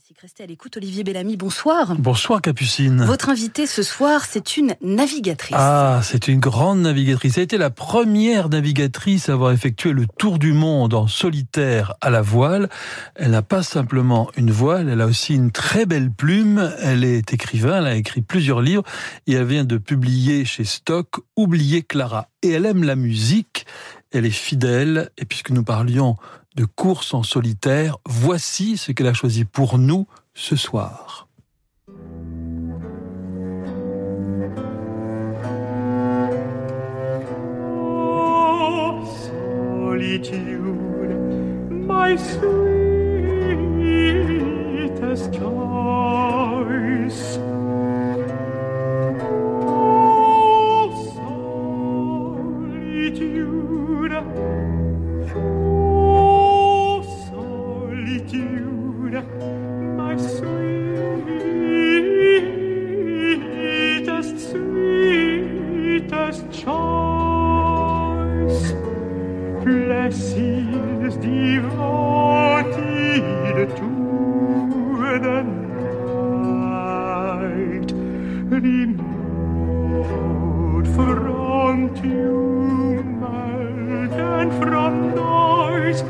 Classique, restez à l'écoute. Olivier Bellamy, bonsoir. Bonsoir Capucine. Votre invitée ce soir, c'est une navigatrice. Ah, c'est une grande navigatrice. Elle a été la première navigatrice à avoir effectué le tour du monde en solitaire à la voile. Elle n'a pas simplement une voile, elle a aussi une très belle plume. Elle est écrivain, elle a écrit plusieurs livres et elle vient de publier chez Stock Oublier Clara. Et elle aime la musique, elle est fidèle. Et puisque nous parlions de course en solitaire, voici ce qu'elle a choisi pour nous ce soir. Sweetest choice. Blessings devoted to the night, remote from tumult and from noise,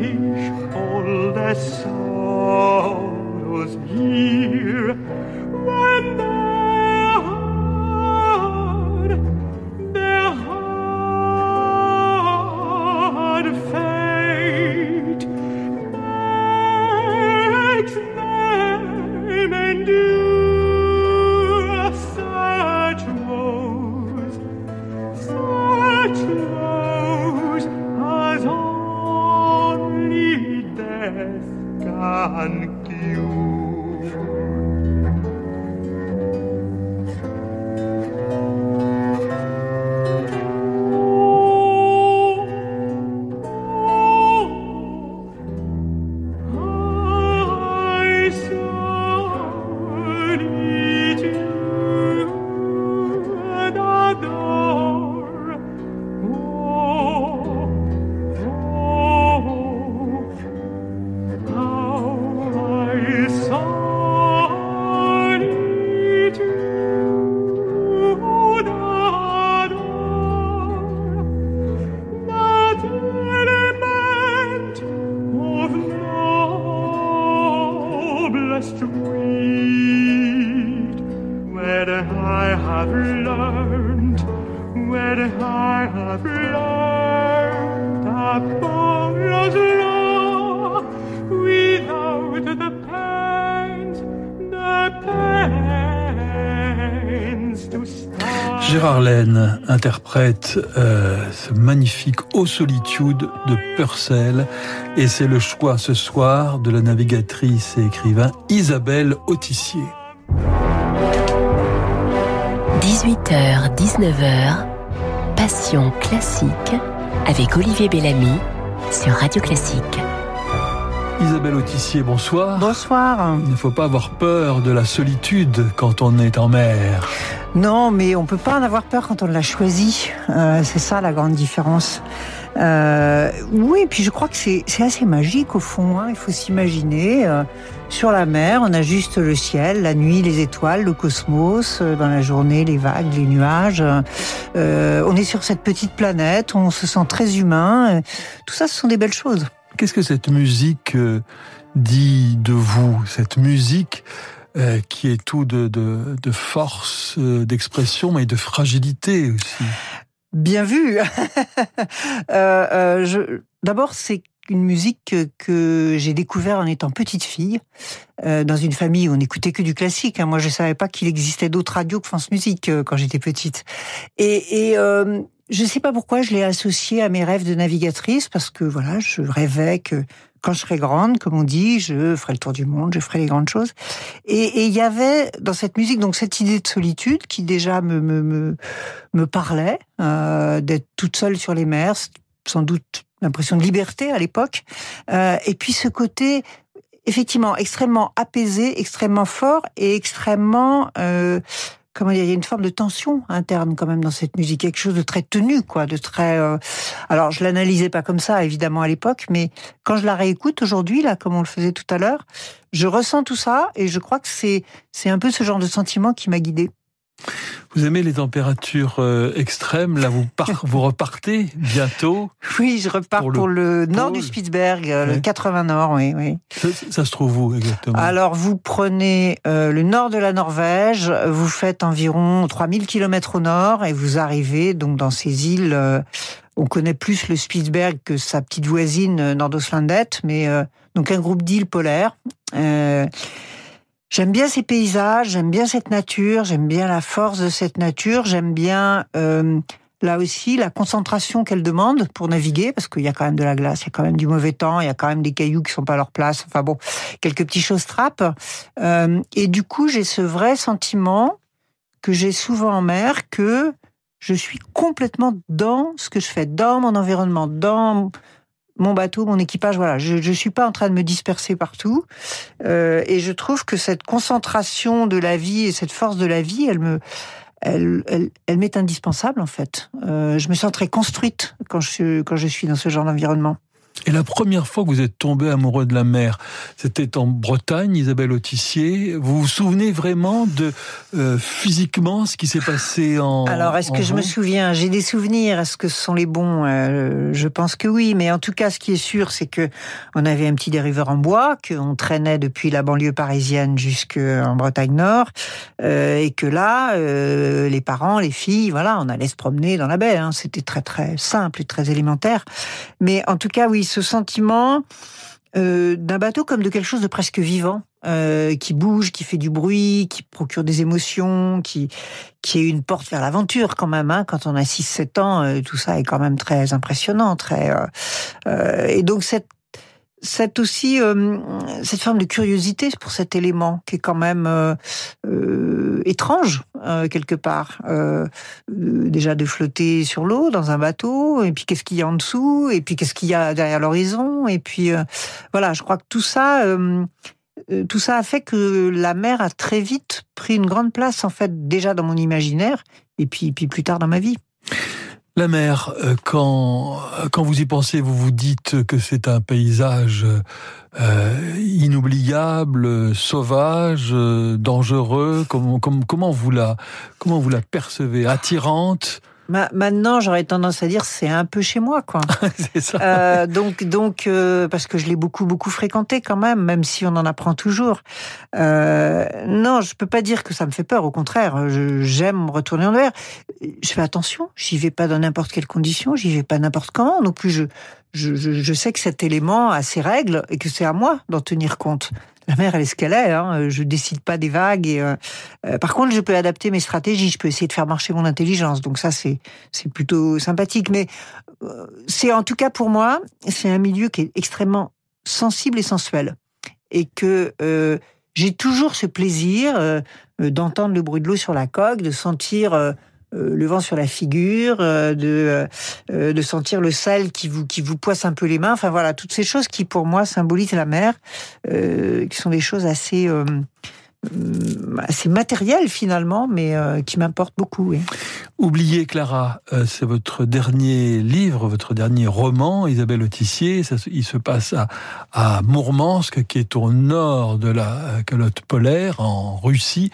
All voll des Sorrows When the Interprète euh, ce magnifique Aux solitudes de Purcell et c'est le choix ce soir de la navigatrice et écrivain Isabelle Autissier. 18h, 19h, Passion classique avec Olivier Bellamy sur Radio Classique. Isabelle Autissier, bonsoir. Bonsoir. Il ne faut pas avoir peur de la solitude quand on est en mer. Non, mais on peut pas en avoir peur quand on l'a choisi. Euh, c'est ça la grande différence. Euh, oui, puis je crois que c'est assez magique au fond. hein. Il faut s'imaginer euh, sur la mer, on a juste le ciel, la nuit, les étoiles, le cosmos. dans la journée, les vagues, les nuages. On est sur cette petite planète, on se sent très humain. Tout ça, ce sont des belles choses. Qu'est-ce que cette musique euh, dit de vous? Cette musique euh, qui est tout de, de, de force, euh, d'expression, mais de fragilité aussi? Bien vu. Euh, je- D'abord, c'est une musique que, que j'ai découvert en étant petite fille, euh, dans une famille où on n'écoutait que du classique. hein. Moi, je savais pas qu'il existait d'autres radios que France Musique euh, quand j'étais petite. Et, et euh, je sais pas pourquoi je l'ai associé à mes rêves de navigatrice, parce que voilà, je rêvais que quand je serais grande, comme on dit, je ferai le tour du monde, je ferai les grandes choses. Et il y avait dans cette musique donc cette idée de solitude qui déjà me me me, me parlait, euh, d'être toute seule sur les mers, sans doute l'impression de liberté à l'époque, euh, et puis ce côté effectivement extrêmement apaisé, extrêmement fort et extrêmement euh, comment dire, il y a une forme de tension interne quand même dans cette musique, quelque chose de très tenu, quoi, de très. euh, Alors, je l'analysais pas comme ça, évidemment, à l'époque, mais quand je la réécoute aujourd'hui, là, comme on le faisait tout à l'heure, je ressens tout ça et je crois que c'est c'est un peu ce genre de sentiment qui m'a guidée. Vous aimez les températures euh, extrêmes Là, vous, par- vous repartez bientôt. Oui, je repars Pour pour le nord du Spitzberg, euh, Ouais. le 80 nord, oui, oui. Ça, ça se trouve où exactement? Alors, vous prenez euh, le nord de la Norvège, vous faites environ 3000 km au nord et vous arrivez donc dans ces îles. euh, on connaît plus le Spitzberg que sa petite voisine Nordoslandet, mais donc un groupe d'îles polaires. J'aime bien ces paysages, j'aime bien cette nature, j'aime bien la force de cette nature, j'aime bien euh, là aussi la concentration qu'elle demande pour naviguer, parce qu'il y a quand même de la glace, il y a quand même du mauvais temps, il y a quand même des cailloux qui sont pas à leur place. Enfin bon, quelques petites choses trappent. Euh, et du coup, j'ai ce vrai sentiment que j'ai souvent en mer que je suis complètement dans ce que je fais, dans mon environnement, dans mon bateau, mon équipage. Voilà, je ne suis pas en train de me disperser partout. Euh, et je trouve que cette concentration de la vie et cette force de la vie, elle me, elle, elle, elle m'est indispensable en fait. Euh, je me sens très construite quand je, quand je suis dans ce genre d'environnement. Et la première fois que vous êtes tombé amoureux de la mer, c'était en Bretagne, Isabelle Autissier. Vous vous souvenez vraiment de euh, physiquement ce qui s'est passé en Alors, est-ce que je me souviens? J'ai des souvenirs. Est-ce que ce sont les bons? Euh, Je pense que oui. Mais en tout cas, ce qui est sûr, c'est que on avait un petit dériveur en bois, qu'on traînait depuis la banlieue parisienne jusqu'en Bretagne Nord, euh, et que là, euh, les parents, les filles, voilà, on allait se promener dans la baie. hein. C'était très très simple et très élémentaire. Mais en tout cas, oui, ce sentiment euh, d'un bateau comme de quelque chose de presque vivant, euh, qui bouge, qui fait du bruit, qui procure des émotions, qui qui est une porte vers l'aventure quand même. Hein, quand on a 6-7 ans, euh, tout ça est quand même très impressionnant, très. et donc cette cette aussi euh, cette forme de curiosité pour cet élément qui est quand même euh, euh, étrange euh, quelque part. Euh, euh, déjà de flotter sur l'eau dans un bateau, et puis qu'est-ce qu'il y a en dessous, et puis qu'est-ce qu'il y a derrière l'horizon, et puis voilà, je crois que tout ça. tout ça a fait que la mer a très vite pris une grande place, en fait, déjà dans mon imaginaire, et puis, puis plus tard dans ma vie. La mer, euh, quand, quand vous y pensez, vous vous dites que c'est un paysage euh, inoubliable, euh, sauvage, euh, dangereux. Comment, comment, vous la, comment vous la percevez? Attirante? Ma- maintenant, j'aurais tendance à dire c'est un peu chez moi, quoi. C'est ça Euh, donc, donc, euh, parce que je l'ai beaucoup, beaucoup fréquenté quand même, même si on en apprend toujours. Euh, non, je peux pas dire que ça me fait peur. Au contraire, j'aime retourner en mer. Je fais attention. J'y vais pas dans n'importe quelle condition. J'y vais pas n'importe comment. Non plus, je, je, je sais que cet élément a ses règles et que c'est à moi d'en tenir compte. La mer, elle est ce qu'elle est. Hein. Je décide pas des vagues. Et, euh, euh, par contre, je peux adapter mes stratégies. Je peux essayer de faire marcher mon intelligence. Donc ça, c'est c'est plutôt sympathique. Mais euh, c'est en tout cas pour moi, c'est un milieu qui est extrêmement sensible et sensuel, et que euh, j'ai toujours ce plaisir euh, d'entendre le bruit de l'eau sur la coque, de sentir euh, le vent sur la figure, euh, de, euh, de sentir le sel qui vous, qui vous poisse un peu les mains. Enfin voilà, toutes ces choses qui pour moi symbolisent la mer, euh, qui sont des choses assez, euh, assez matérielles finalement, mais euh, qui m'importent beaucoup. Oui. Oubliez Clara, euh, c'est votre dernier livre, votre dernier roman, Isabelle Autissier. Il se passe à, Mourmansk, qui est au nord de la euh, calotte polaire, en Russie,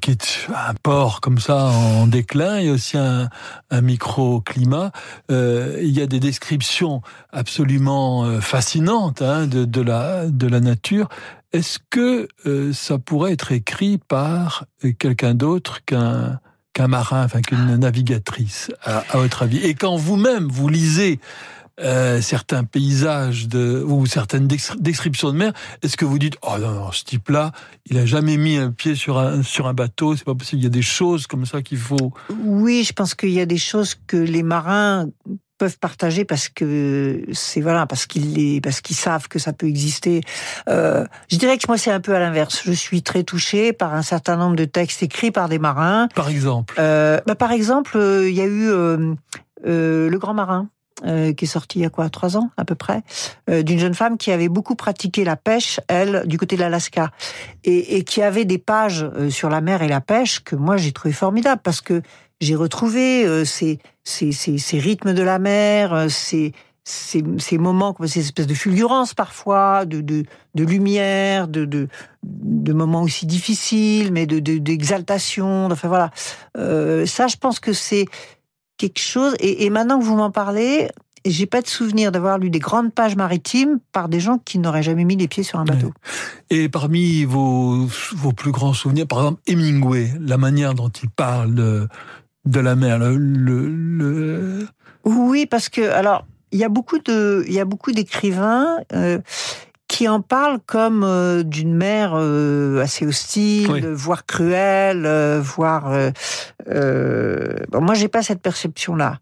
qui est un port comme ça en déclin. A aussi un, un microclimat. Il y a des descriptions absolument fascinantes hein, de la nature. Est-ce que euh, ça pourrait être écrit par euh, quelqu'un d'autre qu'un qu'un marin, enfin qu'une navigatrice, à, à votre avis? Et quand vous-même vous lisez euh, certains paysages de, ou certaines descriptions de mer, est-ce que vous dites oh non, non ce type-là, il a jamais mis un pied sur un sur un bateau, c'est pas possible. Il y a des choses comme ça qu'il faut. Oui, je pense qu'il y a des choses que les marins peuvent partager parce que c'est voilà parce qu'ils les parce qu'ils savent que ça peut exister. Euh, je dirais que moi c'est un peu à l'inverse. Je suis très touchée par un certain nombre de textes écrits par des marins. Par exemple, Euh, bah, par exemple, euh, il y a eu le Grand Marin. euh, qui est sorti il y a quoi trois ans à peu près euh, d'une jeune femme qui avait beaucoup pratiqué la pêche elle du côté de l'Alaska et, et qui avait des pages sur la mer et la pêche que moi j'ai trouvé formidable parce que j'ai retrouvé euh, ces, ces, ces, rythmes de la mer, euh, ces, ces, ces moments, ces espèces de fulgurance parfois, de, de, de lumière, de, de, de moments aussi difficiles, mais de de- d'exaltation. enfin voilà, Euh, ça, je pense que c'est quelque chose. Et, et maintenant que vous m'en parlez, j'ai pas de souvenir d'avoir lu des grandes pages maritimes par des gens qui n'auraient jamais mis les pieds sur un bateau. et parmi vos vos plus grands souvenirs, par exemple Hemingway, la manière dont il parle de la mer, le, le, le- Oui, parce que alors il y a beaucoup de il y a beaucoup d'écrivains euh, qui en parlent comme euh, d'une mer euh, assez hostile, Oui. voire cruelle, euh, voire euh, euh, bon, moi j'ai pas cette perception là,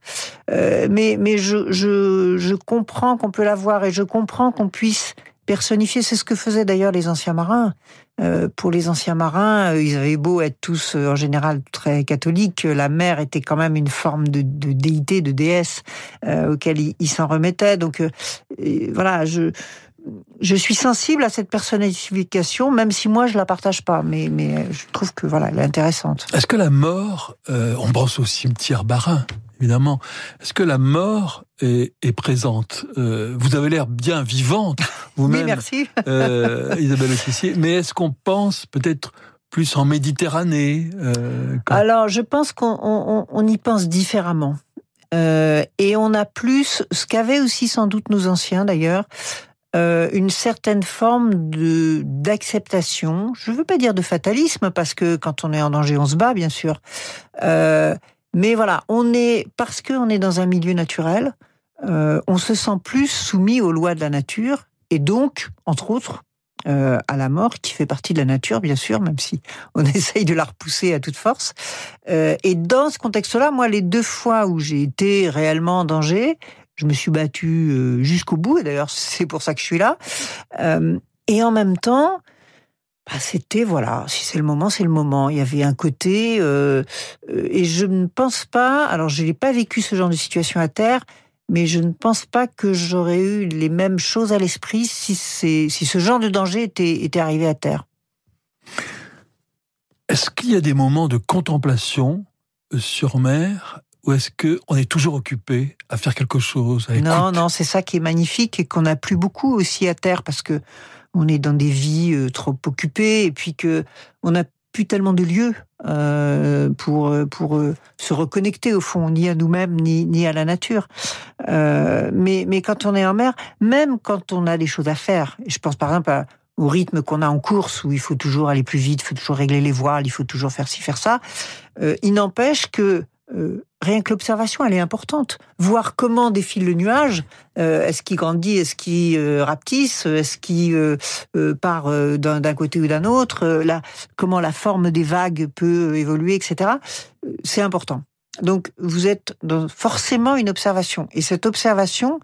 mais mais je je je comprends qu'on peut l'avoir et je comprends qu'on puisse personnifier. C'est ce que faisaient d'ailleurs les anciens marins. Euh, pour les anciens marins, euh, ils avaient beau être tous euh, en général très catholiques, la mer était quand même une forme de, déité, de déesse euh, auquel ils s'en remettaient. Donc voilà, je je suis sensible à cette personnification, même si moi je la partage pas, mais mais je trouve que voilà, elle est intéressante. Est-ce que la mort, euh, on pense au cimetière Barin, évidemment. Est-ce que la mort est, est présente? Euh, Vous avez l'air bien vivante Oui, vous-même, merci. euh, Isabelle Officier. Mais est-ce qu'on pense peut-être plus en Méditerranée euh, quand- Alors, je pense qu'on on, on y pense différemment. Euh, et on a plus, ce qu'avaient aussi sans doute nos anciens d'ailleurs, euh, une certaine forme de d'acceptation. Je ne veux pas dire de fatalisme parce que quand on est en danger, on se bat bien sûr. Euh, mais voilà, on est parce que on est dans un milieu naturel, euh, on se sent plus soumis aux lois de la nature et donc, entre autres, à la mort, qui fait partie de la nature, bien sûr, même si on essaye de la repousser à toute force. Et dans ce contexte-là, moi, les deux fois où j'ai été réellement en danger, je me suis battu euh, jusqu'au bout, et d'ailleurs, c'est pour ça que je suis là. Euh, et en même temps, bah, c'était, voilà, si c'est le moment, c'est le moment. Il y avait un côté, euh, et je ne pense pas, alors je n'ai pas vécu ce genre de situation à terre, mais je ne pense pas que j'aurais eu les mêmes choses à l'esprit si, si ce genre de danger était, était arrivé à terre. Est-ce qu'il y a des moments de contemplation sur mer ou est-ce que on est toujours occupé à faire quelque chose à Non, non, c'est ça qui est magnifique et qu'on n'a plus beaucoup aussi à terre parce que on est dans des vies euh, trop occupées et puis que on n'a plus tellement de lieux euh, pour euh, pour se reconnecter au fond ni à nous-mêmes ni ni à la nature. Euh, mais mais quand on est en mer, même quand on a des choses à faire, je pense par exemple à- au rythme qu'on a en course où il faut toujours aller plus vite, il faut toujours régler les voiles, il faut toujours faire ci faire ça. euh, il n'empêche que euh, rien que l'observation, elle est importante. Voir comment défile le nuage, euh, est-ce qu'il grandit, est-ce qu'il euh, rapetisse, est-ce qu'il euh, part d'un côté ou d'un autre, là, comment la forme des vagues peut évoluer, etc. C'est important. Donc, vous êtes dans forcément une observation. Et cette observation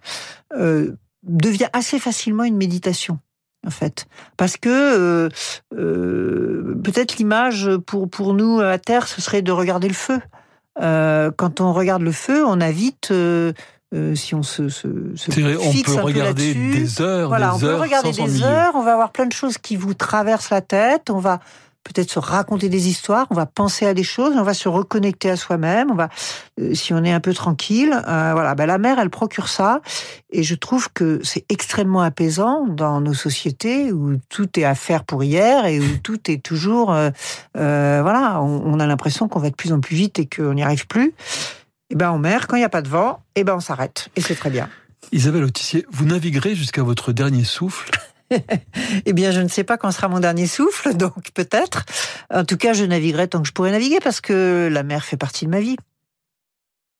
devient assez facilement une méditation en fait. Parce que euh, euh, peut-être l'image pour, pour nous à Terre, ce serait de regarder le feu. Euh, quand on regarde le feu, on a vite, euh, euh, si on se, se, se on fixe peut un peu regarder là-dessus, des heures, voilà, on peut regarder des heures, on va avoir plein de choses qui vous traversent la tête, on va peut-être se raconter des histoires, on va penser à des choses, on va se reconnecter à soi-même, on va, euh, si on est un peu tranquille, euh, voilà, ben la mer, elle procure ça, et je trouve que c'est extrêmement apaisant dans nos sociétés où tout est à faire pour hier et où tout est toujours, euh, voilà, on, on a l'impression qu'on va de plus en plus vite et qu'on n'y arrive plus. Et ben en mer, quand il n'y a pas de vent, et ben on s'arrête, et c'est très bien. Isabelle Autissier, vous naviguerez jusqu'à votre dernier souffle. Eh bien, je ne sais pas quand sera mon dernier souffle, donc peut-être. En tout cas, je naviguerai tant que je pourrai naviguer parce que la mer fait partie de ma vie.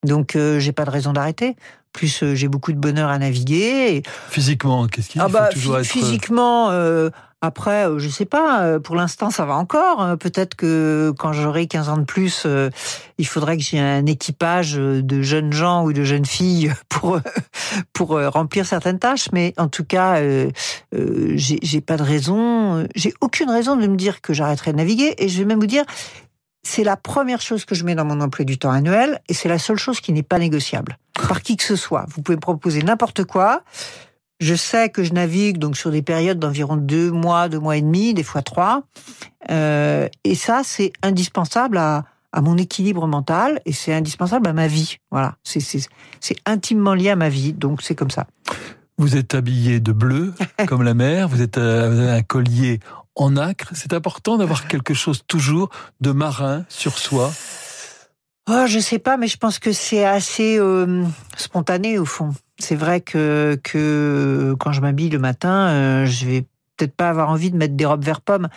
Donc, euh, j'ai pas de raison d'arrêter. Plus, euh, j'ai beaucoup de bonheur à naviguer. Et- Physiquement, qu'est-ce qu'il ah faut bah, toujours phy- être physiquement, euh, après, euh, je sais pas. euh, Pour l'instant, ça va encore. Euh, Peut-être que quand j'aurai 15 ans de plus, il faudrait que j'ai un équipage de jeunes gens ou de jeunes filles pour pour remplir certaines tâches. Mais en tout cas, j'ai pas de raison. J'ai aucune raison de me dire que j'arrêterai de naviguer. Et je vais même vous dire, c'est la première chose que je mets dans mon emploi du temps annuel, et c'est la seule chose qui n'est pas négociable par qui que ce soit. Vous pouvez me proposer n'importe quoi. Je sais que je navigue donc sur des périodes d'environ deux mois, deux mois et demi, des fois trois. Euh, et ça, c'est indispensable à, à mon équilibre mental et c'est indispensable à ma vie. Voilà, c'est intimement lié à ma vie, donc c'est comme ça. Vous êtes habillé de bleu, comme la mer, vous êtes euh, vous avez un collier en acre. C'est important d'avoir quelque chose toujours de marin sur soi. Oh, je sais pas, mais je pense que c'est assez euh, spontané au fond. C'est vrai que que quand je m'habille le matin, euh, je vais peut-être pas avoir envie de mettre des robes vert pomme.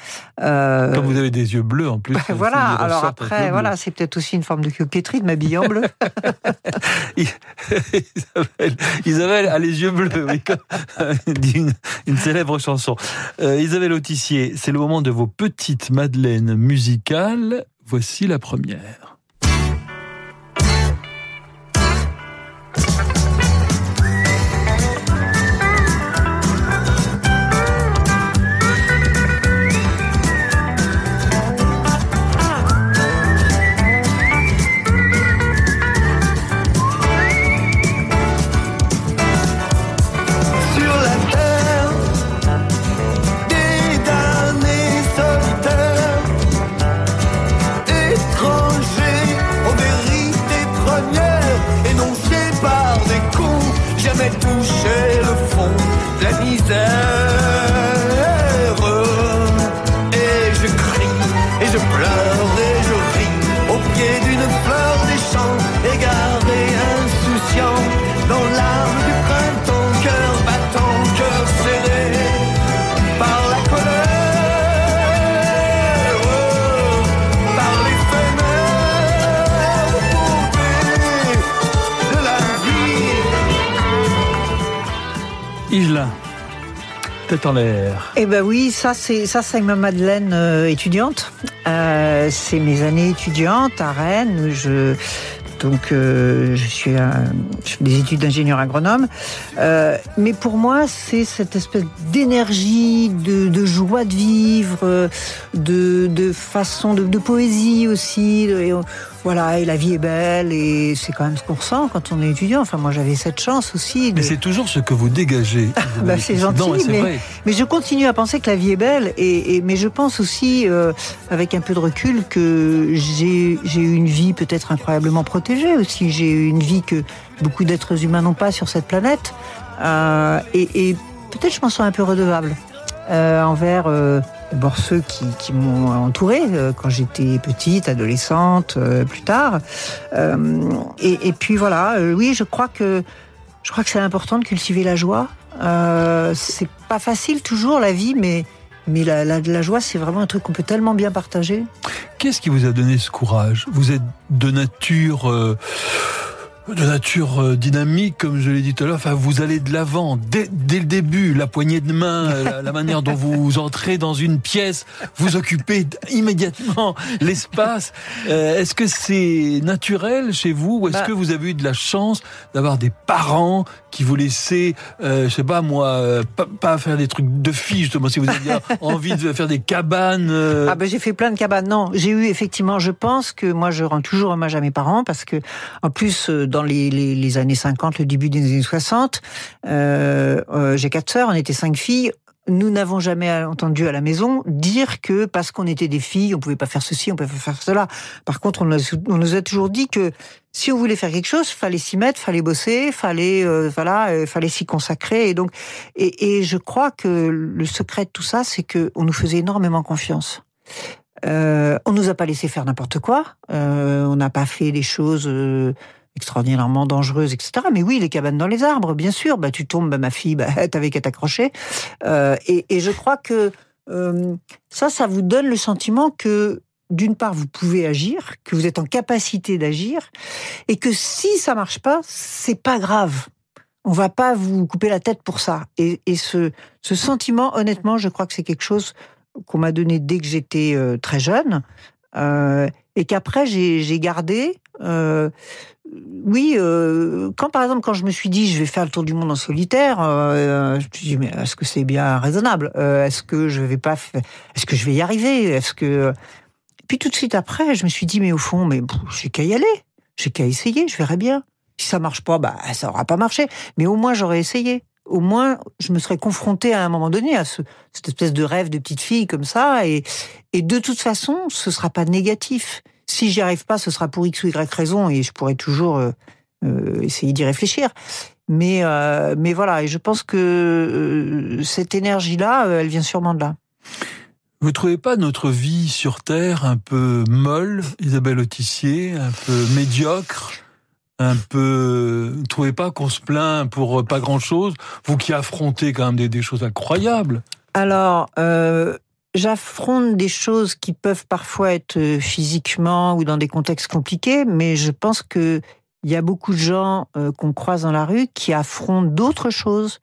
Euh, Comme vous avez des yeux bleus en plus. bah, voilà. Alors après, voilà, c'est peut-être aussi une forme de coquetterie de m'habiller en bleu. Isabelle, Isabelle a les yeux bleus, oui, une, une célèbre chanson. Euh, Isabelle Autissier, c'est le moment de vos petites madeleines musicales. Voici la première. En l'air. Eh ben oui, ça c'est ça c'est ma Madeleine euh, étudiante. Euh, c'est mes années étudiantes à Rennes. Je donc euh, je suis je fais des études d'ingénieur agronome. Mais pour moi, c'est cette espèce d'énergie, de, joie de vivre, de, façon, de, poésie aussi. Voilà, et la vie est belle et c'est quand même ce qu'on ressent quand on est étudiant. Enfin, moi, j'avais cette chance aussi. Mais c'est toujours ce que vous dégagez. Isabelle Bah, c'est gentil, Non, mais- vrai. Mais je continue à penser que la vie est belle, et, et- mais je pense aussi, euh, avec un peu de recul, que j'ai eu une vie peut-être incroyablement protégée aussi. J'ai eu une vie que beaucoup d'êtres humains n'ont pas sur cette planète, Euh, et, et peut-être je m'en sens un peu redevable euh, envers d'abord ceux qui, qui m'ont entourée euh, quand j'étais petite, adolescente, euh, plus tard. Euh, et, et puis voilà, euh, oui, je crois que je crois que c'est important de cultiver la joie. Euh, c'est pas facile toujours la vie, mais Mais la, la, la joie, c'est vraiment un truc qu'on peut tellement bien partager. Qu'est-ce qui vous a donné ce courage? Vous êtes de nature... De nature euh, dynamique, comme je l'ai dit tout à l'heure. Enfin, vous allez de l'avant dès, dès, le début. La poignée de main, euh, la, la, manière dont vous entrez dans une pièce, vous occupez immédiatement l'espace. Euh, est-ce que c'est naturel chez vous ou est-ce bah, que vous avez eu de la chance d'avoir des parents qui vous laissaient, euh, je sais pas moi, euh, pas, pas, faire des trucs de filles justement, si vous avez envie de faire des cabanes. Ah ben j'ai fait plein de cabanes. Non, j'ai eu effectivement. Je pense que moi je rends toujours hommage à mes parents parce que en plus dans dans les, les, les, années 50, le début des années 60. Euh, euh, J'ai quatre sœurs, on était cinq filles. Nous n'avons jamais entendu à la maison dire que parce qu'on était des filles, on pouvait pas faire ceci, on pouvait pas faire cela. Par contre, on, nous a toujours dit que si on voulait faire quelque chose, fallait s'y mettre, fallait bosser, fallait euh, voilà, fallait s'y consacrer. Et donc, et, je crois que le secret de tout ça, c'est que on nous faisait énormément confiance. Euh, on nous a pas laissé faire n'importe quoi. On n'a pas fait des choses extraordinairement dangereuse, etc. Mais oui, les cabanes dans les arbres, bien sûr. Bah, tu tombes, bah, ma fille, bah, t'avais qu'à t'accrocher. Euh, et, je crois que euh, ça, ça vous donne le sentiment que d'une part, vous pouvez agir, que vous êtes en capacité d'agir, et que si ça marche pas, c'est pas grave. On va pas vous couper la tête pour ça. Et, ce, sentiment, honnêtement, je crois que c'est quelque chose qu'on m'a donné dès que j'étais euh, très jeune, et qu'après j'ai gardé. Oui, euh, quand par exemple quand je me suis dit je vais faire le tour du monde en solitaire, euh, je me suis dit mais est-ce que c'est bien raisonnable? Euh, Est-ce que je vais pas, est-ce que je vais y arriver? Est-ce que puis tout de suite après je me suis dit mais au fond mais j'ai qu'à y aller, j'ai qu'à essayer, je verrai bien. Si ça marche pas, bah ça aura pas marché, mais au moins j'aurais essayé. Au moins, je me serais confrontée à un moment donné à ce, cette espèce de rêve de petite fille comme ça, et, et de toute façon, ce sera pas négatif si j'y arrive pas, ce sera pour X ou Y raison et je pourrais toujours euh, euh, essayer d'y réfléchir. Mais, euh, mais voilà, et je pense que euh, cette énergie-là, elle vient sûrement de là. Vous trouvez pas notre vie sur Terre un peu molle, Isabelle Autissier, un peu médiocre un peu, vous trouvez pas qu'on se plaint pour pas grand chose Vous qui affrontez quand même des, des choses incroyables? Alors, euh, j'affronte des choses qui peuvent parfois être euh, physiquement ou dans des contextes compliqués, mais je pense que il y a beaucoup de gens euh, qu'on croise dans la rue qui affrontent d'autres choses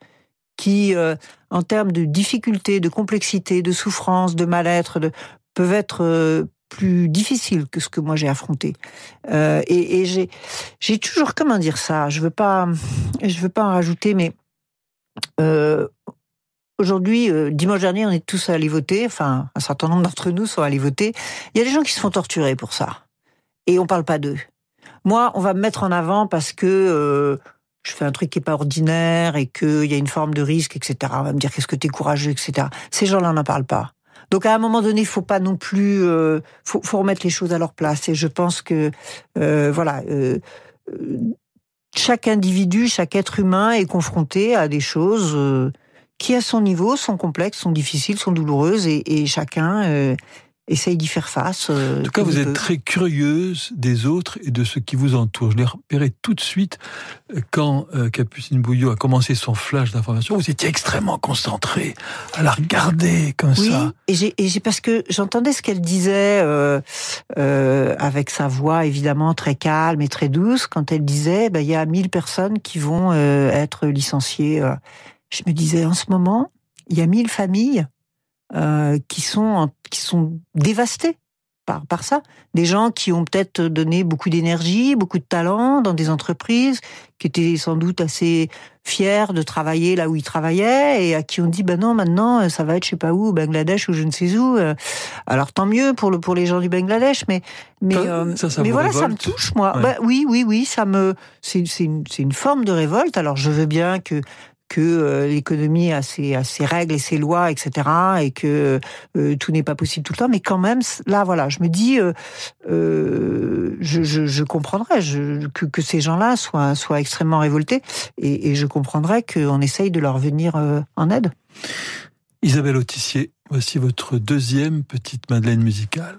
qui, euh, en termes de difficultés, de complexité, de souffrance, de mal-être, de, peuvent être euh, plus difficiles que ce que moi j'ai affronté. Et, et j'ai toujours comment dire ça? Je veux pas, je veux pas en rajouter, mais Aujourd'hui, euh, dimanche dernier, on est tous allés voter. Enfin, un certain nombre d'entre nous sont allés voter. Il y a des gens qui se font torturer pour ça. Et on parle pas d'eux. Moi, on va me mettre en avant parce que euh, je fais un truc qui est pas ordinaire et qu'il y a une forme de risque, etc. On va me dire qu'est-ce que t'es courageux, etc. Ces gens-là n'en parlent pas. Donc à un moment donné, il faut pas non plus, euh, faut, faut, remettre les choses à leur place. Et je pense que, euh, voilà, euh, chaque individu, chaque être humain est confronté à des choses euh, qui à son niveau sont complexes, sont difficiles, sont douloureuses et, et chacun euh, essaye d'y faire face. Euh, en tout cas, vous êtes peut. très curieuse des autres et de ce qui vous entoure. Je l'ai repéré tout de suite euh, quand euh, Capucine Bouillot a commencé son flash d'information. Vous étiez extrêmement concentré à la regarder comme oui, ça. J'ai, et j'ai parce que j'entendais ce qu'elle disait euh, euh, avec sa voix évidemment très calme et très douce quand elle disait, bah, il y a 1000 personnes qui vont euh, être licenciées je me disais en ce moment, il y a mille familles euh, qui sont qui sont dévastées par par ça. Des gens qui ont peut-être donné beaucoup d'énergie, beaucoup de talent dans des entreprises, qui étaient sans doute assez fiers de travailler là où ils travaillaient et à qui on dit ben non maintenant ça va être je sais pas où au Bangladesh ou je ne sais où. Alors tant mieux pour le pour les gens du Bangladesh, mais mais ça, ça, ça mais voilà révolte. ça me touche moi. Ouais. Bah, oui oui oui ça me c'est c'est une c'est une forme de révolte. Alors je veux bien que que euh, l'économie a ses, règles et ses lois, etc., et que euh, tout n'est pas possible tout le temps. Mais quand même, là, voilà, je me dis, euh, je, je, comprendrais que, ces gens-là soient, soient extrêmement révoltés, et, et je comprendrais qu'on essaye de leur venir en aide. Isabelle Autissier, voici votre deuxième petite Madeleine musicale.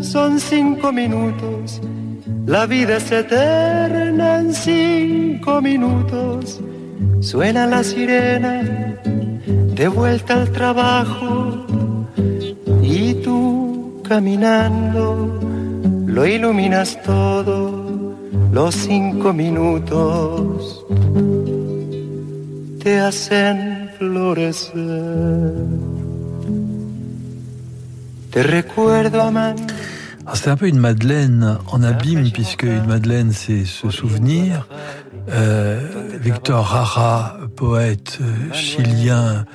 Son cinco minutos, la vida es eterna en cinco minutos. Suena la sirena, de vuelta al trabajo, y tú caminando lo iluminas todo, los cinco minutos te hacen florecer. C'est un peu une Madeleine en abîme, puisque une Madeleine, c'est ce souvenir. Euh, Victor Rara, poète euh, chilien,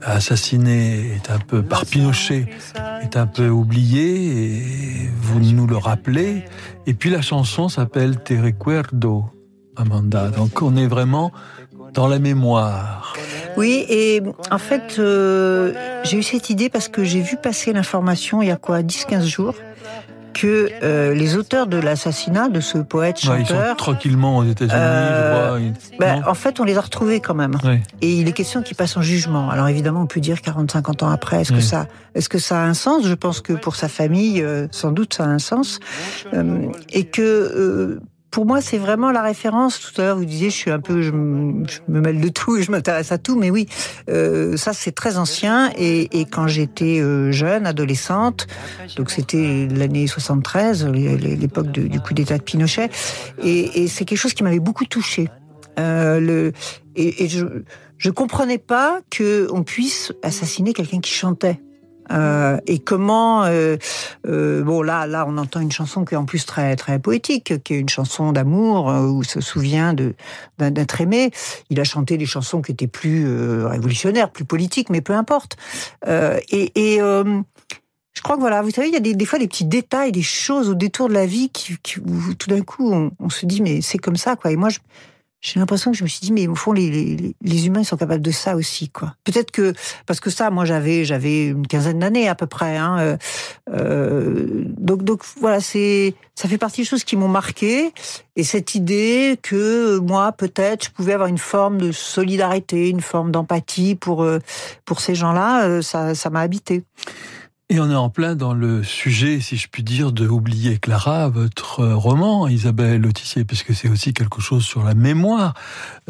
assassiné est un peu par Pinochet, est un peu oublié, et vous nous le rappelez. Et puis la chanson s'appelle Te recuerdo, Amanda. Donc on est vraiment dans la mémoire. Oui, et en fait, euh, j'ai eu cette idée parce que j'ai vu passer l'information il y a quoi, 10-15 jours, que euh, les auteurs de l'assassinat de ce Ouais, ils sont tranquillement aux États-Unis, Euh, ben, en fait, on les a retrouvés quand même. Ouais. Et il est question qu'ils passent en jugement. Alors évidemment, on peut dire 40-50 ans après, est-ce que ça, est-ce que ça a un sens? Je pense que pour sa famille, euh, sans doute, ça a un sens. Euh, et que euh, pour moi, c'est vraiment la référence. Tout à l'heure, vous disiez, je suis un peu, je, me- mêle de tout et je m'intéresse à tout. Mais oui, euh, ça c'est très ancien. Et, et quand j'étais euh, jeune, adolescente, donc c'était l'année 73, l'é- l'é- l'époque du coup d'État de Pinochet, et, et c'est quelque chose qui m'avait beaucoup touchée. Euh, le, et, et je je comprenais pas que on puisse assassiner quelqu'un qui chantait. Euh, et comment euh, euh, bon là là on entend une chanson qui est en plus très très poétique qui est une chanson d'amour où il se souvient de d'être aimé il a chanté des chansons qui étaient plus révolutionnaires plus politiques mais peu importe et, je crois que voilà, vous savez, il y a des, fois des petits détails, des choses au détour de la vie qui, qui- où tout d'un coup on, on se dit mais c'est comme ça quoi. Et moi je- j'ai l'impression que je me suis dit mais au fond les, les, les humains ils sont capables de ça aussi quoi. Peut-être que parce que ça moi j'avais j'avais une quinzaine d'années à peu près. Hein, euh, euh, donc donc voilà c'est ça fait partie des choses qui m'ont marqué et cette idée que moi peut-être je pouvais avoir une forme de solidarité, une forme d'empathie pour euh, pour ces gens-là, euh, ça ça m'a habité. Et on est en plein dans le sujet, si je puis dire, de Oublier Clara, votre euh, roman, Isabelle Autissier, puisque c'est aussi quelque chose sur la mémoire.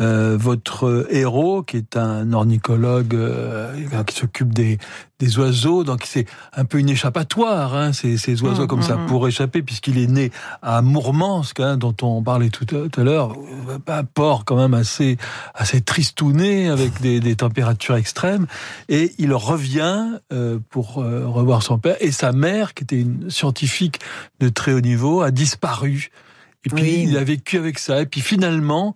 Euh, votre héros, qui est un ornithologue euh, qui s'occupe des, des oiseaux, donc c'est un peu une échappatoire, hein, ces, ces oiseaux Mmh, comme ça, mmh. pour échapper, puisqu'il est né à Mourmansk, hein, dont on parlait tout à, l'heure, un port quand même assez, assez tristouné, avec des, des températures extrêmes, et il revient euh, pour euh, son père, et sa mère, qui était une scientifique de très haut niveau, a disparu. Et puis Oui. il a vécu avec ça, et puis finalement,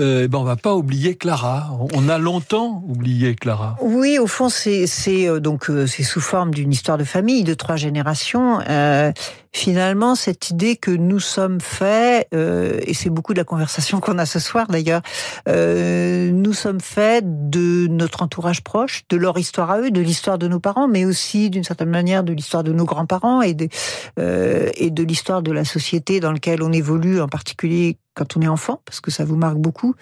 euh, ben on va pas oublier Clara. On a longtemps oublié Clara. Oui, au fond, c'est euh, donc euh, c'est sous forme d'une histoire de famille de trois générations. Euh, finalement, cette idée que nous sommes faits, euh, et c'est beaucoup de la conversation qu'on a ce soir d'ailleurs, euh, nous sommes faits de notre entourage proche, de leur histoire à eux, de l'histoire de nos parents, mais aussi d'une certaine manière de l'histoire de nos grands-parents et de et de l'histoire de la société dans laquelle on évolue, en particulier quand on est enfant, parce que ça vous marque beaucoup.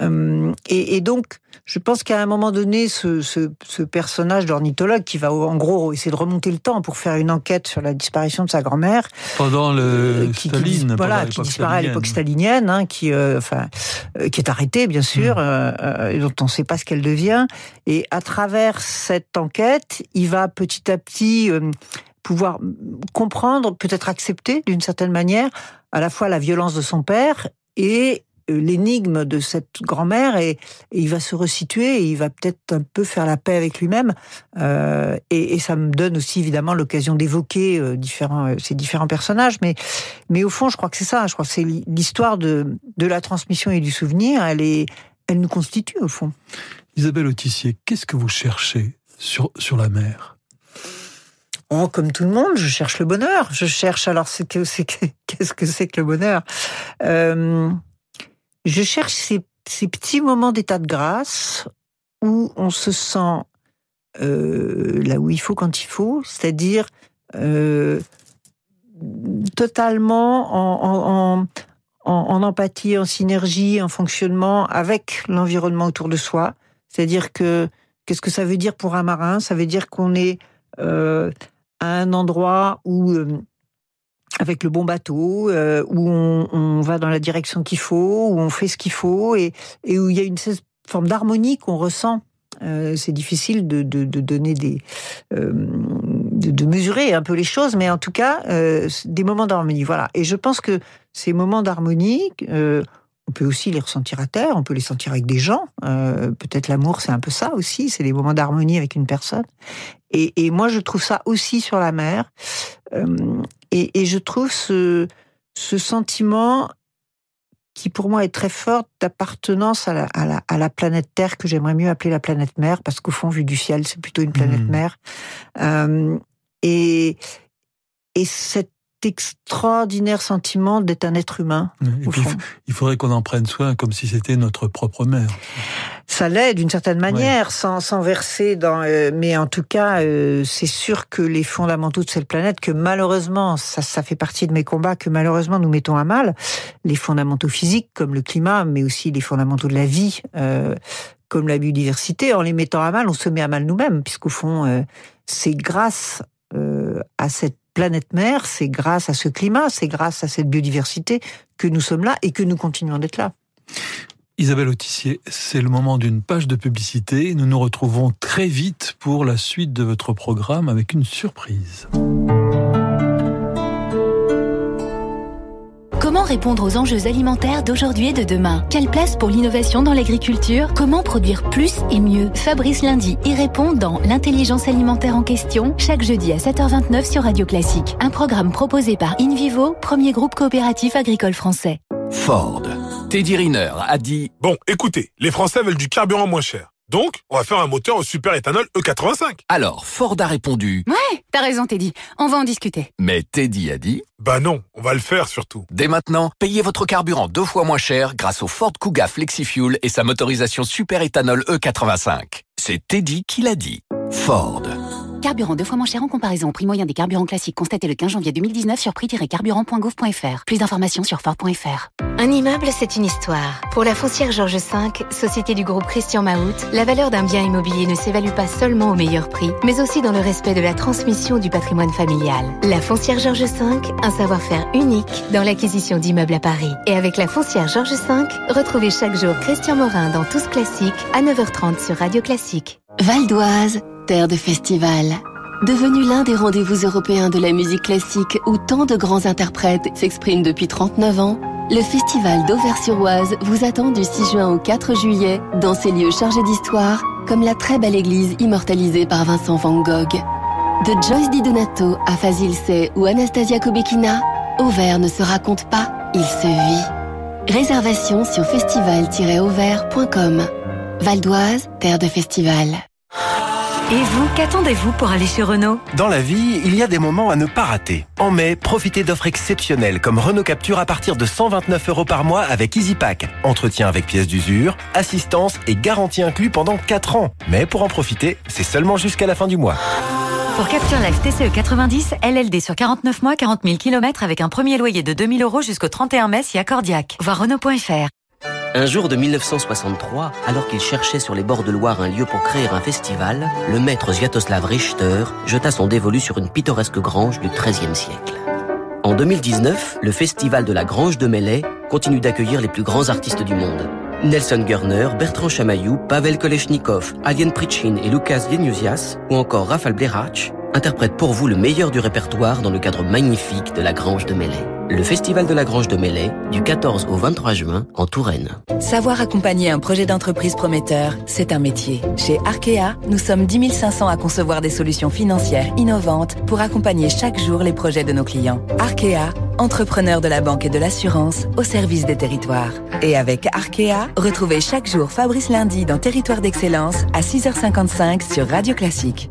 Euh, et, et donc, je pense qu'à un moment donné, ce, ce, ce personnage d'ornithologue qui va en gros essayer de remonter le temps pour faire une enquête sur la disparition de sa grand-mère, Pendant le euh, qui, Staline, pendant voilà, qui disparaît à l'époque stalinienne. hein, qui, euh, enfin, qui est arrêtée bien sûr, Mm. euh, euh, et dont on ne sait pas ce qu'elle devient. Et à travers cette enquête, il va petit à petit pouvoir comprendre, peut-être accepter d'une certaine manière, à la fois la violence de son père et euh, l'énigme de cette grand-mère et, il va se resituer et il va peut-être un peu faire la paix avec lui-même. Euh, et, ça me donne aussi évidemment l'occasion d'évoquer euh, différents euh, ces différents personnages. Mais mais au fond je crois que c'est ça je crois que c'est l'histoire de de la transmission et du souvenir. Elle est elle nous constitue au fond. Isabelle Autissier, qu'est-ce que vous cherchez sur, sur la mer? Oh, comme tout le monde, je cherche le bonheur. Je cherche. Alors, c'est que, c'est que- qu'est-ce que c'est que le bonheur? Euh, Je cherche ces, ces petits moments d'état de grâce où on se sent euh, là où il faut quand il faut, c'est-à-dire euh, totalement en, en, empathie, en synergie, en fonctionnement avec l'environnement autour de soi. C'est-à-dire que qu'est-ce que ça veut dire pour un marin? Ça veut dire qu'on est un endroit où euh, avec le bon bateau, euh, où on, va dans la direction qu'il faut, où on fait ce qu'il faut, et, et où il y a une forme d'harmonie qu'on ressent. Euh, c'est difficile de, de, donner des, de, mesurer un peu les choses, mais en tout cas, des moments d'harmonie. Voilà. Et je pense que ces moments d'harmonie, on peut aussi les ressentir à terre, on peut les sentir avec des gens. Euh, Peut-être l'amour, c'est un peu ça aussi, c'est des moments d'harmonie avec une personne. Et, et moi, je trouve ça aussi sur la mer. Euh, et, et je trouve ce, ce sentiment qui pour moi est très fort d'appartenance à la, à, la, à la planète Terre que j'aimerais mieux appeler la planète mer parce qu'au fond vu du ciel c'est plutôt une planète Mhm. mer Euh, et et cet extraordinaire sentiment d'être un être humain Et au puis, il faudrait qu'on en prenne soin comme si c'était notre propre mère. ça l'est d'une certaine manière, sans, sans verser dans. euh, mais en tout cas, euh, c'est sûr que les fondamentaux de cette planète, que malheureusement, ça, ça fait partie de mes combats, que malheureusement nous mettons à mal, les fondamentaux physiques comme le climat, mais aussi les fondamentaux de la vie, euh, comme la biodiversité, en les mettant à mal, on se met à mal nous-mêmes, puisqu'au fond, c'est grâce à cette planète mère, c'est grâce à ce climat, c'est grâce à cette biodiversité que nous sommes là et que nous continuons d'être là. Isabelle Autissier, c'est le moment d'une page de publicité. Nous nous retrouvons très vite pour la suite de votre programme avec une surprise. Répondre aux enjeux alimentaires d'aujourd'hui et de demain Quelle place pour l'innovation dans l'agriculture? Comment produire plus et mieux? Fabrice Lundi y répond dans L'intelligence alimentaire en question, chaque jeudi à 7h29 sur Radio Classique. Un programme proposé par InVivo, premier groupe coopératif agricole français. Ford. Teddy Riner a dit Bon, écoutez, les Français veulent du carburant moins cher. Donc, on va faire un moteur au super éthanol E85. Alors Ford a répondu Ouais, t'as raison Teddy, on va en discuter. Mais Teddy a dit Bah non, on va le faire surtout. Dès maintenant, payez votre carburant deux fois moins cher grâce au Ford Kuga FlexiFuel et sa motorisation super éthanol E85. C'est Teddy qui l'a dit. Ford. Carburant deux fois moins cher en comparaison au prix moyen des carburants classiques constaté le 15 janvier 2019 sur prix-carburant.gouv.fr. Plus d'informations sur Ford.fr. Un immeuble, c'est une histoire. Pour la foncière Georges V, société du groupe Christian Mahout, la valeur d'un bien immobilier ne s'évalue pas seulement au meilleur prix, mais aussi dans le respect de la transmission du patrimoine familial. La foncière Georges V, un savoir-faire unique dans l'acquisition d'immeubles à Paris. Et avec la foncière Georges V, retrouvez chaque jour Christian Morin dans Tous Classiques à 9h30 sur Radio Classique. Val d'Oise, terre de festival. Devenu l'un des rendez-vous européens de la musique classique où tant de grands interprètes s'expriment depuis 39 ans, le festival d'Auvers-sur-Oise vous attend du 6 juin au 4 juillet dans ces lieux chargés d'histoire, comme la très belle église immortalisée par Vincent Van Gogh. De Joyce Di Donato à Fazil Say ou Anastasia Kobekina, Auvers ne se raconte pas, il se vit. Réservation sur festival-auvers.com. Val d'Oise, terre de festival. Et vous, qu'attendez-vous pour aller chez Renault? Dans la vie, il y a des moments à ne pas rater. En mai, profitez d'offres exceptionnelles comme Renault Capture à partir de 129 euros par mois avec EasyPack. Entretien avec pièces d'usure, assistance et garantie inclus pendant 4 ans. Mais pour en profiter, c'est seulement jusqu'à la fin du mois. Pour Capture Life TCE 90, LLD sur 49 mois, 40 000 km avec un premier loyer de 2000 euros jusqu'au 31 mai si accordiaque. Voir Renault.fr. Un jour de 1963, alors qu'il cherchait sur les bords de Loire un lieu pour créer un festival, le maître Sviatoslav Richter jeta son dévolu sur une pittoresque grange du XIIIe siècle. En 2019, le festival de la Grange de Melay continue d'accueillir les plus grands artistes du monde. Nelson Gurner, Bertrand Chamaillou, Pavel Koleshnikov, Alien Pritchin et Lucas Yenusias, ou encore Rafal Blerach, interprètent pour vous le meilleur du répertoire dans le cadre magnifique de la Grange de Melay. Le festival de la Grange de Melay, du 14 au 23 juin, en Touraine. Savoir accompagner un projet d'entreprise prometteur, c'est un métier. Chez Arkea, nous sommes 10 500 à concevoir des solutions financières innovantes pour accompagner chaque jour les projets de nos clients. Arkea, entrepreneur de la banque et de l'assurance au service des territoires. Et avec Arkea, retrouvez chaque jour Fabrice Lundi dans Territoire d'Excellence à 6h55 sur Radio Classique.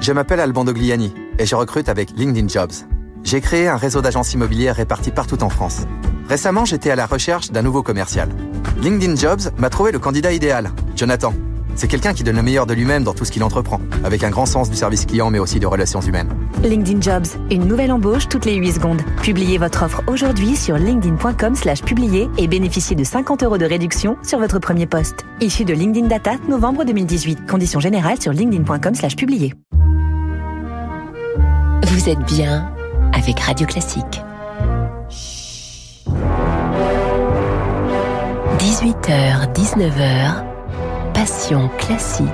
Je m'appelle Alban Dogliani et je recrute avec LinkedIn Jobs. J'ai créé un réseau d'agences immobilières réparties partout en France. Récemment, j'étais à la recherche d'un nouveau commercial. LinkedIn Jobs m'a trouvé le candidat idéal, Jonathan. C'est quelqu'un qui donne le meilleur de lui-même dans tout ce qu'il entreprend, avec un grand sens du service client mais aussi de relations humaines. LinkedIn Jobs, une nouvelle embauche toutes les 8 secondes. Publiez votre offre aujourd'hui sur linkedin.com slash publier et bénéficiez de 50 euros de réduction sur votre premier poste. Issu de LinkedIn Data, novembre 2018. Conditions générales sur linkedin.com slash publier. Vous êtes bien avec Radio Classique. 18h, 19h, Passion classique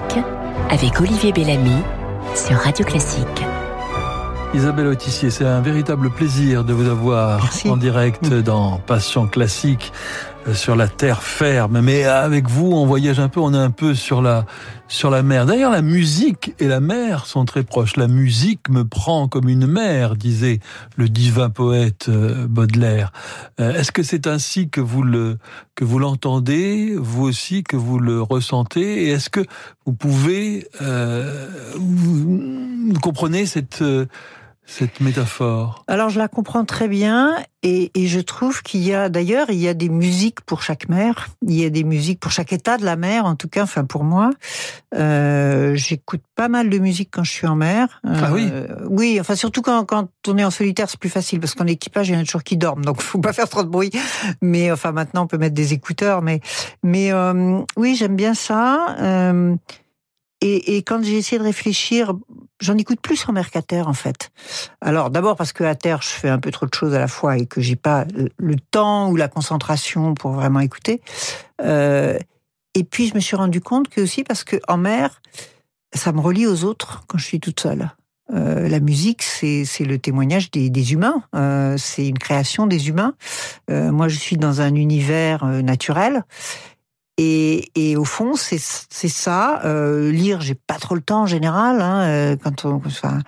avec Olivier Bellamy sur Radio Classique. Isabelle Autissier, c'est un véritable plaisir de vous avoir en direct dans Passion classique sur la terre ferme. Mais avec vous, on voyage un peu, on est un peu sur la sur la mer. D'ailleurs, la musique et la mer sont très proches. La musique me prend comme une mer, disait le divin poète euh, Baudelaire. Euh, est-ce que c'est ainsi que vous le que vous l'entendez, vous aussi que vous le ressentez? Et est-ce que vous pouvez euh, vous, vous comprenez cette cette métaphore Alors je la comprends très bien et, et je trouve qu'il y a d'ailleurs il y a des musiques pour chaque mer, il y a des musiques pour chaque état de la mer en tout cas, enfin pour moi. Euh, J'écoute pas mal de musique quand je suis en mer. ah oui. Euh, oui, enfin surtout quand, quand on est en solitaire c'est plus facile parce qu'en équipage il y en a toujours qui dorment donc faut pas faire trop de bruit. Mais enfin maintenant on peut mettre des écouteurs mais mais euh, oui j'aime bien ça. Et, quand j'ai essayé de réfléchir, j'en écoute plus en mer qu'à terre en fait. Alors d'abord parce que à terre je fais un peu trop de choses à la fois et que j'ai pas le temps ou la concentration pour vraiment écouter. Euh, et puis je me suis rendu compte que aussi parce que en mer, ça me relie aux autres quand je suis toute seule. Euh, la musique, c'est le témoignage des, humains, euh, c'est une création des humains. Moi, je suis dans un univers naturel et, et, au fond, c'est ça. Euh, lire, j'ai pas trop le temps en général, hein, euh, quand on, enfin,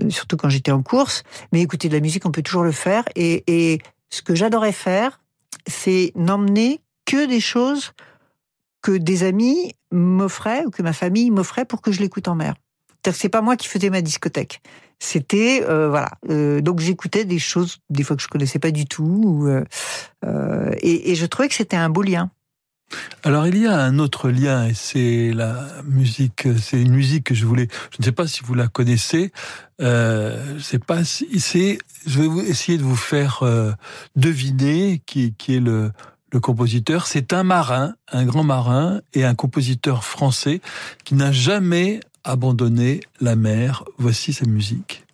euh, surtout quand j'étais en course. Mais écouter de la musique, on peut toujours le faire. Et, et ce que j'adorais faire, c'est n'emmener que des choses que des amis m'offraient ou que ma famille m'offrait pour que je l'écoute en mer. C'est pas moi qui faisais ma discothèque. C'était euh, voilà. Euh, donc j'écoutais des choses des fois que je connaissais pas du tout. Euh, et, et je trouvais que c'était un beau lien. Alors il y a un autre lien et c'est la musique. C'est une musique que je voulais. Je ne sais pas si vous la connaissez. Euh, c'est pas. C'est. Je vais essayer de vous faire euh, deviner qui, qui est le, le compositeur. C'est un marin, un grand marin et un compositeur français qui n'a jamais abandonné la mer. Voici sa musique.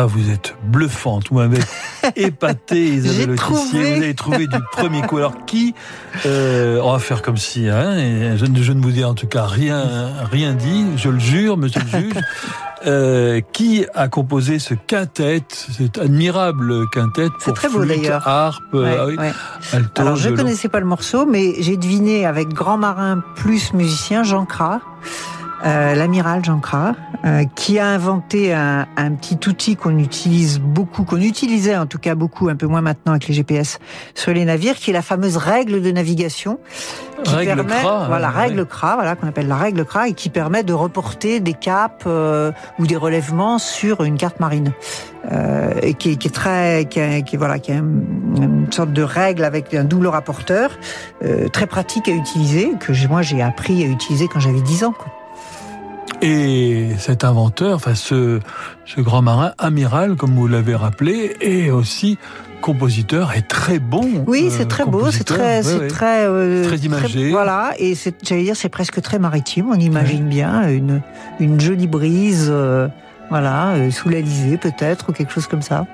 Là, vous êtes bluffante. Vous m'avez épaté, Isabelle. Vous avez trouvé du premier coup. Alors, qui euh, On va faire comme si. Hein, et je, je, ne vous ai en tout cas rien, rien dit. Je le jure, monsieur le juge. Euh, qui a composé ce quintet, cet admirable quintet C'est très beau. Harpe, ouais, ouais. Alto, Alors je ne connaissais pas le morceau, mais j'ai deviné avec Grand Marin plus musicien Jean Cras. Euh, l'amiral Jean Cras, euh, qui a inventé un, un petit outil qu'on utilise beaucoup, qu'on utilisait en tout cas beaucoup, un peu moins maintenant avec les GPS sur les navires, qui est la fameuse règle de navigation, qui règle permet, CRA, voilà, ouais. règle CRA, voilà qu'on appelle la règle CRA, et qui permet de reporter des caps euh, ou des relèvements sur une carte marine, euh, et qui, qui, est très, qui, qui voilà, qui est une sorte de règle avec un double rapporteur, euh, très pratique à utiliser, que moi j'ai appris à utiliser quand j'avais 10 ans. Quoi. Et cet inventeur, enfin ce, ce grand marin amiral, comme vous l'avez rappelé, est aussi compositeur et très bon. Oui, c'est très beau, c'est très, c'est ouais. très, euh, très imagé. voilà, et c'est, j'allais dire, c'est presque très maritime. On imagine bien une une jolie brise, euh, voilà, euh, sous l'Alizé peut-être ou quelque chose comme ça.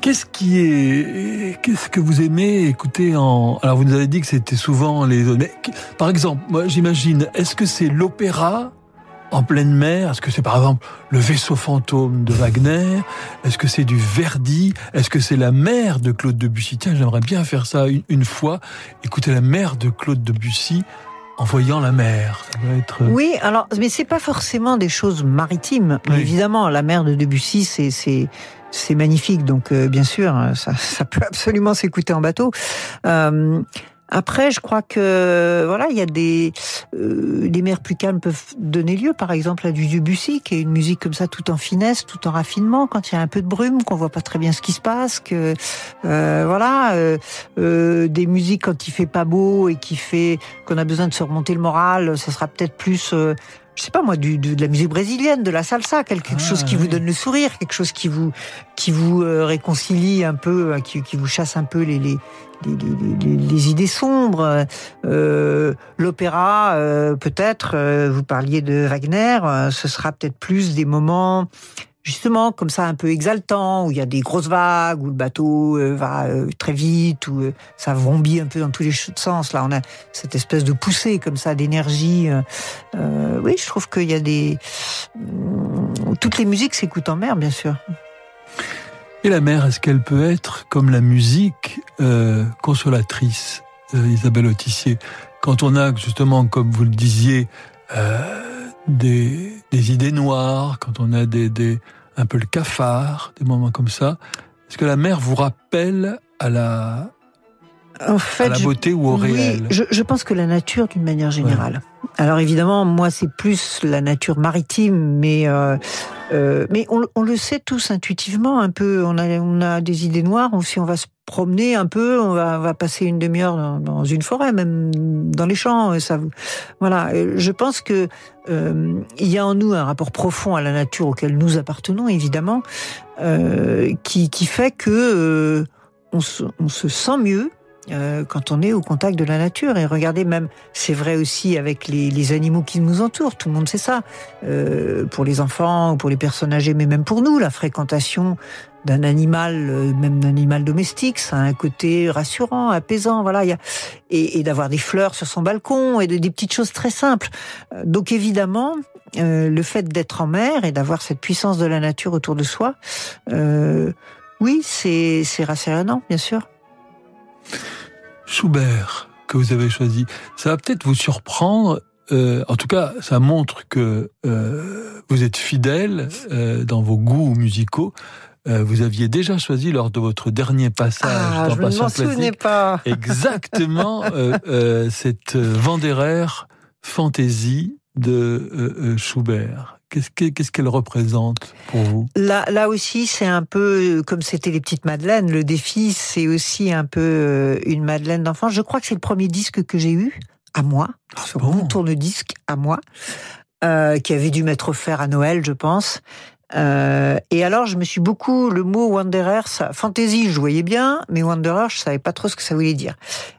Qu'est-ce qui est, qu'est-ce que vous aimez écouter en, alors vous nous avez dit que c'était souvent les, mais par exemple, moi j'imagine, est-ce que c'est l'opéra en pleine mer? Est-ce que c'est par exemple le vaisseau fantôme de Wagner? Est-ce que c'est du Verdi? Est-ce que c'est la mer de Claude Debussy? Tiens, j'aimerais bien faire ça une, une, fois, écouter la mer de Claude Debussy en voyant la mer. Ça doit être... Oui, alors, mais c'est pas forcément des choses maritimes. Oui. Évidemment, la mer de Debussy, c'est c'est c'est magnifique, donc euh, bien sûr, ça, ça peut absolument s'écouter en bateau. Euh, après, je crois que voilà, il y a des euh, des mers plus calmes peuvent donner lieu, par exemple, à du Debussy, qui est une musique comme ça, tout en finesse, tout en raffinement. Quand il y a un peu de brume, qu'on voit pas très bien ce qui se passe, que euh, voilà, euh, des musiques quand il fait pas beau et qui fait qu'on a besoin de se remonter le moral, ça sera peut-être plus je sais pas moi, du, de, de, la musique brésilienne, de la salsa, quelque ah, chose qui oui. vous donne le sourire, quelque chose qui vous qui vous euh, réconcilie un peu, qui, qui, vous chasse un peu les les, les idées sombres. Euh, L'opéra, euh, peut-être, vous parliez de Wagner, ce sera peut-être plus des moments justement comme ça un peu exaltant où il y a des grosses vagues où le bateau euh, va euh, très vite où euh, ça vrombit un peu dans tous les sens là on a cette espèce de poussée comme ça d'énergie oui je trouve qu'il y a des toutes les musiques s'écoutent en mer bien sûr et la mer est-ce qu'elle peut être comme la musique consolatrice Isabelle Autissier quand on a justement comme vous le disiez des, des, idées noires, quand on a des, des, un peu le cafard, des moments comme ça. Est-ce que la mer vous rappelle à la, en fait, à la beauté je, ou au oui, réel je, je, pense que la nature, d'une manière générale. Ouais. Alors évidemment, moi, c'est plus la nature maritime, mais euh, euh, mais on, on, le sait tous intuitivement un peu. On a on a des idées noires. Si on va se promener un peu, on va, on va passer une demi-heure dans, dans, une forêt, même dans les champs. Ça, voilà. Je pense que euh, il y a en nous un rapport profond à la nature auquel nous appartenons, évidemment, euh, qui, qui fait que euh, on se, on se sent mieux euh, quand on est au contact de la nature. Et regardez, même, c'est vrai aussi avec les, les, animaux qui nous entourent, tout le monde sait ça. Euh, pour les enfants, pour les personnes âgées, mais même pour nous, la fréquentation d'un animal, euh, même d'un animal domestique, ça a un côté rassurant, apaisant, voilà. Y a, et, et d'avoir des fleurs sur son balcon et de, des petites choses très simples. Donc évidemment, euh, le fait d'être en mer et d'avoir cette puissance de la nature autour de soi, euh, oui, c'est rassurant, bien sûr. Schubert, que vous avez choisi, ça va peut-être vous surprendre. Euh, en tout cas, ça montre que euh, vous êtes fidèle euh, dans vos goûts musicaux. Vous aviez déjà choisi lors de votre dernier passage ah, dans je souvenais pas. exactement cette Vanderaire fantaisie de Schubert. Qu'est-ce qu'elle représente pour vous? Là, là aussi, c'est un peu comme c'était les petites madeleines. Le défi, c'est aussi un peu une madeleine d'enfance. Je crois que c'est le premier disque que j'ai eu à moi, ah sur bon? mon tourne-disque à moi, euh, qui avait dû m'être offert à Noël, je pense. Euh, et alors, je me suis beaucoup le mot wanderer, ça, fantasy, je voyais bien, mais wanderer, je savais pas trop ce que ça voulait dire.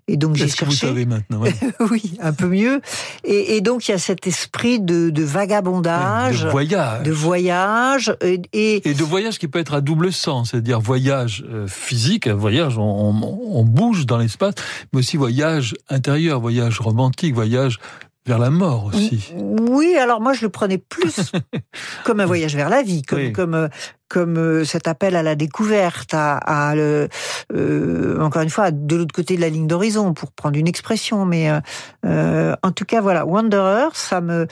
Et donc j'ai Est-ce que vous cherché. savez maintenant ouais. oui, un peu mieux. Et, et donc il y a cet esprit de, de vagabondage, De voyage. de voyage, et, et- Et de voyage qui peut être à double sens, c'est-à-dire voyage euh, physique, voyage, on, on- on bouge dans l'espace, mais aussi voyage intérieur, voyage romantique, voyage vers la mort aussi. Oui, alors moi je le prenais plus comme un voyage vers la vie, comme Oui. comme comme euh, cet appel à la découverte, à, à le, euh, encore une fois de l'autre côté de la ligne d'horizon pour prendre une expression. Mais euh, euh, en tout cas voilà, Wanderer, ça me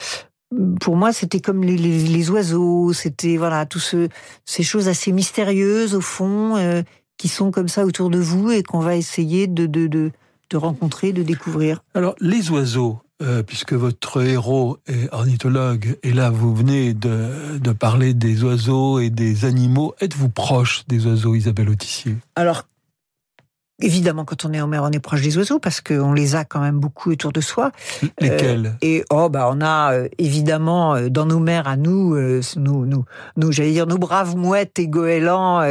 pour moi, c'était comme les, les, les oiseaux, c'était voilà tout ce, ces choses assez mystérieuses au fond euh, qui sont comme ça autour de vous et qu'on va essayer de, de, de, de rencontrer, de découvrir. Alors, les oiseaux, euh, puisque votre héros est ornithologue, et là, vous venez de, de parler des oiseaux et des animaux, êtes-vous proche des oiseaux, Isabelle Autissier? Alors, évidemment, quand on est en mer, on est proche des oiseaux parce qu'on les a quand même beaucoup autour de soi. Lesquels? Euh, Et oh, bah, on a euh, évidemment euh, dans nos mers à nous, nous, nous, nous, j'allais dire nos braves mouettes et goélands,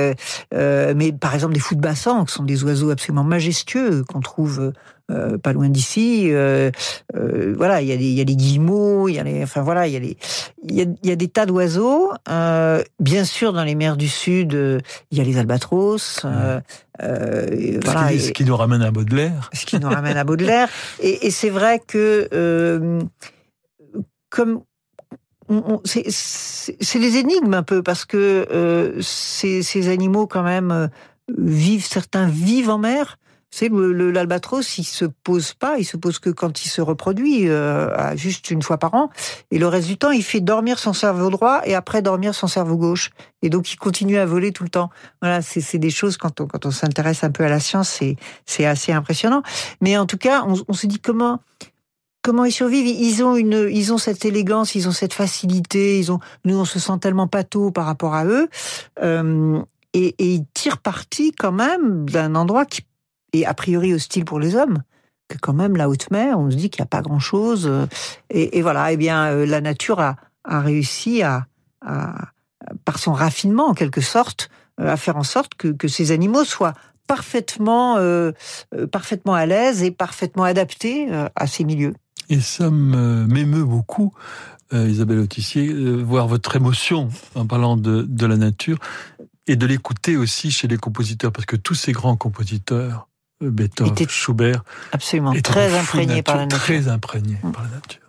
mais par exemple des footbassans, qui sont des oiseaux absolument majestueux qu'on trouve euh, pas loin d'ici. Euh, euh, voilà, il y a des, il y a des guillemots, il y a les, enfin voilà, il y a les, il y a, il y a des tas d'oiseaux. Bien sûr, dans les mers du sud, il y a les albatros. euh, ce, qui, et- ce qui nous ramène à Baudelaire. ce qui nous ramène à Baudelaire. Et, et c'est vrai que comme c'est- des énigmes un peu parce que ces, ces animaux quand même vivent certains vivent en mer. C'est l'albatros, il se pose pas, il se pose que quand il se reproduit, euh, juste une fois par an, et le reste du temps, il fait dormir son cerveau droit et après dormir son cerveau gauche, et donc il continue à voler tout le temps. Voilà, c'est des choses quand on quand on s'intéresse un peu à la science, c'est assez impressionnant. Mais en tout cas, on, on se dit comment comment ils survivent. Ils ont une, ils ont cette élégance, ils ont cette facilité. Ils ont, nous, on se sent tellement pâteau par rapport à eux, euh, et, et ils tirent parti quand même d'un endroit qui est a priori hostile pour les hommes. Que quand même la haute mer, on se dit qu'il n'y a pas grand chose. Et, et voilà, eh bien, euh, la nature a, réussi à, par son raffinement en quelque sorte, euh, à faire en sorte que, ces animaux soient parfaitement, euh, euh, parfaitement à l'aise et parfaitement adaptés euh, à ces milieux. Et ça me- m'émeut beaucoup, euh, Isabelle Autissier, euh, voir votre émotion en parlant de, la nature et de l'écouter aussi chez les compositeurs, parce que tous ces grands compositeurs, euh, Beethoven, Étaient Schubert, Absolument, très fous de imprégnés par la nature. Très imprégnés par la nature.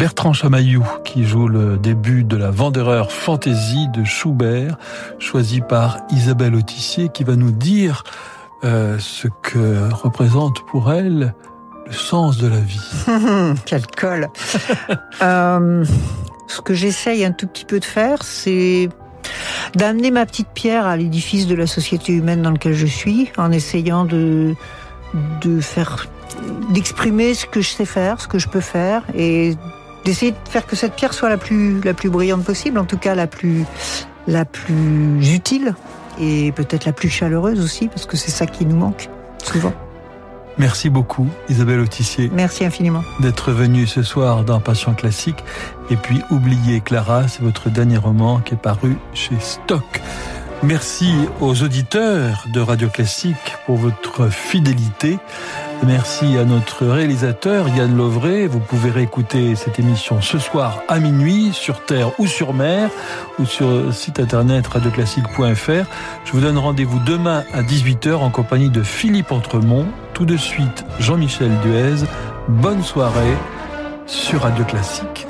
Bertrand Chamaillou qui joue le début de la Vendeureur Fantaisie de Schubert, choisi par Isabelle Autissier, qui va nous dire euh, ce que représente pour elle le sens de la vie. Quel col euh, Ce que j'essaye un tout petit peu de faire, c'est d'amener ma petite pierre à l'édifice de la société humaine dans lequel je suis, en essayant de, de faire d'exprimer ce que je sais faire, ce que je peux faire, et d'essayer de faire que cette pierre soit la plus, la plus brillante possible, en tout cas la plus, la plus utile, et peut-être la plus chaleureuse aussi, parce que c'est ça qui nous manque, souvent. Merci beaucoup, Isabelle Autissier. Merci infiniment. D'être venue ce soir dans Passion Classique. Et puis, oubliez Clara, c'est votre dernier roman qui est paru chez Stock. Merci aux auditeurs de Radio Classique pour votre fidélité. Merci à notre réalisateur Yann Lovray. Vous pouvez réécouter cette émission ce soir à minuit sur Terre ou sur mer ou sur le site internet radioclassique.fr. Je vous donne rendez-vous demain à 18h en compagnie de Philippe Entremont. Tout de suite, Jean-Michel Duez. Bonne soirée sur Radio Classique.